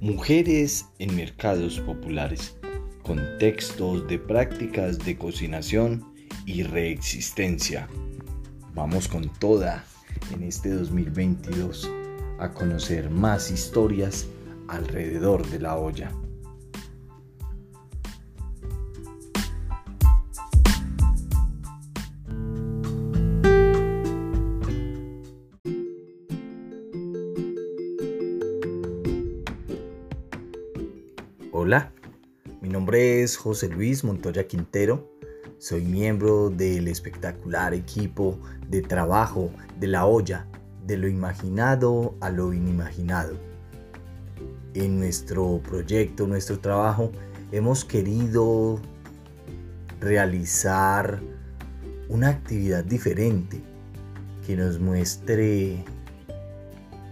Mujeres en mercados populares, contextos de prácticas de cocinación y reexistencia. Vamos con toda en este 2022 a conocer más historias alrededor de la olla. Hola, mi nombre es José Luis Montoya Quintero. Soy miembro del espectacular equipo de trabajo de la olla, de lo imaginado a lo inimaginado. En nuestro proyecto, nuestro trabajo, hemos querido realizar una actividad diferente que nos muestre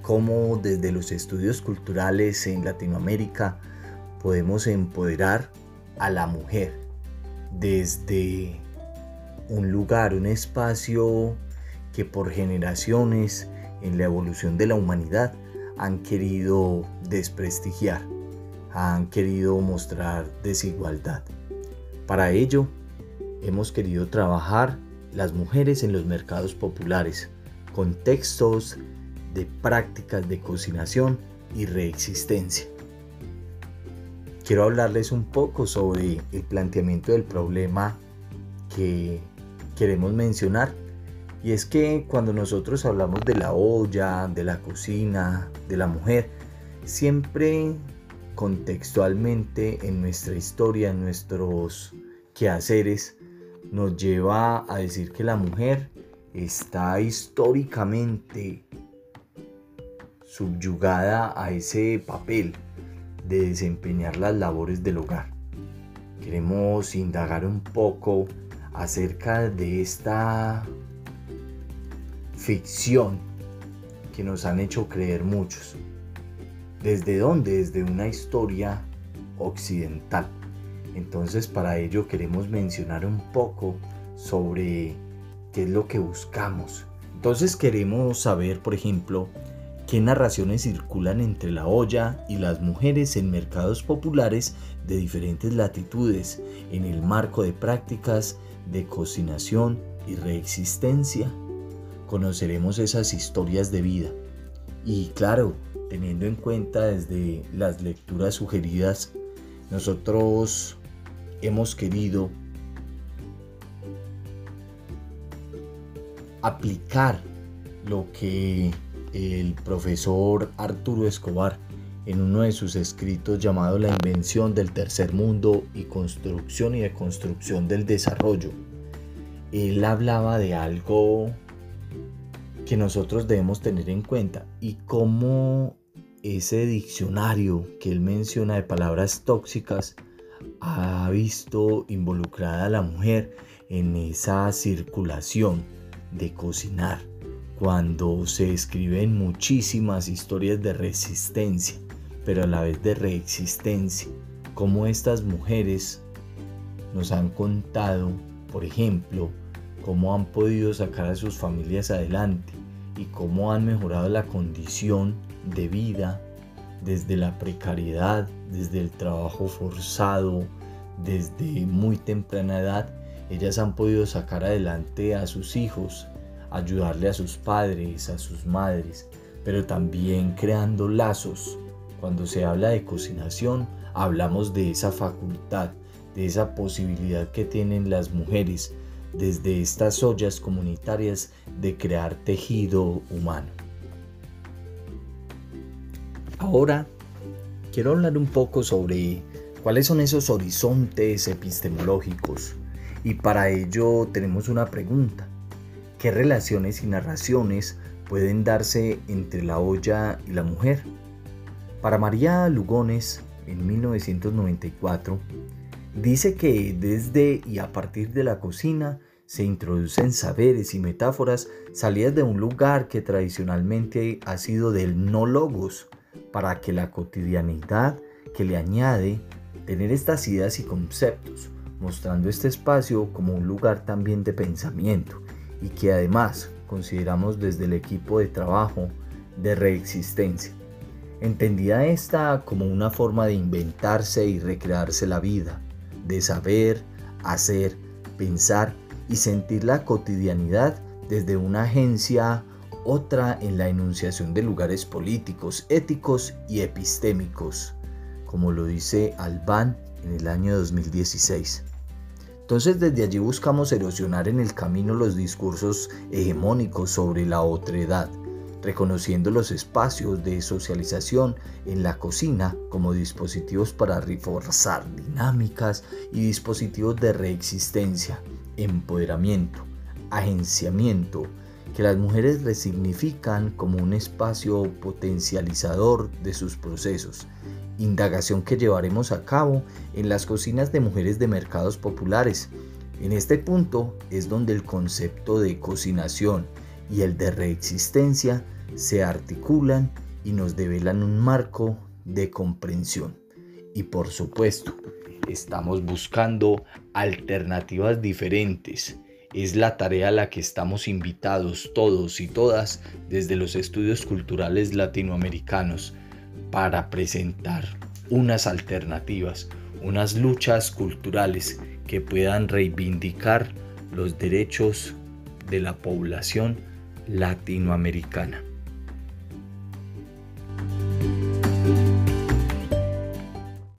cómo desde los estudios culturales en Latinoamérica podemos empoderar a la mujer desde un lugar, un espacio que por generaciones en la evolución de la humanidad han querido desprestigiar, han querido mostrar desigualdad. Para ello, hemos querido trabajar las mujeres en los mercados populares, contextos de prácticas de cocinación y reexistencia quiero hablarles un poco sobre el planteamiento del problema que queremos mencionar. Y es que cuando nosotros hablamos de la olla, de la cocina, de la mujer, siempre contextualmente en nuestra historia, en nuestros quehaceres, nos lleva a decir que la mujer está históricamente subyugada a ese papel de desempeñar las labores del hogar. Queremos indagar un poco acerca de esta ficción que nos han hecho creer muchos. ¿Desde dónde? Desde una historia occidental. Entonces para ello queremos mencionar un poco sobre qué es lo que buscamos. Entonces queremos saber, por ejemplo, qué narraciones circulan entre la olla y las mujeres en mercados populares de diferentes latitudes en el marco de prácticas de cocinación y reexistencia. Conoceremos esas historias de vida. Y claro, teniendo en cuenta desde las lecturas sugeridas, nosotros hemos querido aplicar lo que el profesor Arturo Escobar en uno de sus escritos llamado La invención del tercer mundo y construcción y deconstrucción del desarrollo. Él hablaba de algo que nosotros debemos tener en cuenta y cómo ese diccionario que él menciona de palabras tóxicas ha visto involucrada a la mujer en esa circulación de cocinar cuando se escriben muchísimas historias de resistencia, pero a la vez de reexistencia, como estas mujeres nos han contado, por ejemplo, cómo han podido sacar a sus familias adelante y cómo han mejorado la condición de vida desde la precariedad, desde el trabajo forzado, desde muy temprana edad, ellas han podido sacar adelante a sus hijos, ayudarle a sus padres, a sus madres, pero también creando lazos. Cuando se habla de cocinación, hablamos de esa facultad, de esa posibilidad que tienen las mujeres desde estas ollas comunitarias de crear tejido humano. Ahora quiero hablar un poco sobre cuáles son esos horizontes epistemológicos y para ello tenemos una pregunta. ¿Qué relaciones y narraciones pueden darse entre la olla y la mujer? Para María Lugones, en 1994, dice que desde y a partir de la cocina se introducen saberes y metáforas salidas de un lugar que tradicionalmente ha sido del no logos, para que la cotidianidad que le añade tener estas ideas y conceptos, mostrando este espacio como un lugar también de pensamiento y que además consideramos desde el equipo de trabajo de reexistencia. Entendía esta como una forma de inventarse y recrearse la vida, de saber, hacer, pensar y sentir la cotidianidad desde una agencia, otra en la enunciación de lugares políticos, éticos y epistémicos, como lo dice Albán en el año 2016. Entonces desde allí buscamos erosionar en el camino los discursos hegemónicos sobre la otredad, reconociendo los espacios de socialización en la cocina como dispositivos para reforzar dinámicas y dispositivos de reexistencia, empoderamiento, agenciamiento, que las mujeres resignifican como un espacio potencializador de sus procesos, indagación que llevaremos a cabo en las cocinas de mujeres de mercados populares. En este punto es donde el concepto de cocinación y el de reexistencia se articulan y nos develan un marco de comprensión. Y por supuesto, estamos buscando alternativas diferentes. Es la tarea a la que estamos invitados todos y todas desde los estudios culturales latinoamericanos para presentar unas alternativas, unas luchas culturales que puedan reivindicar los derechos de la población latinoamericana.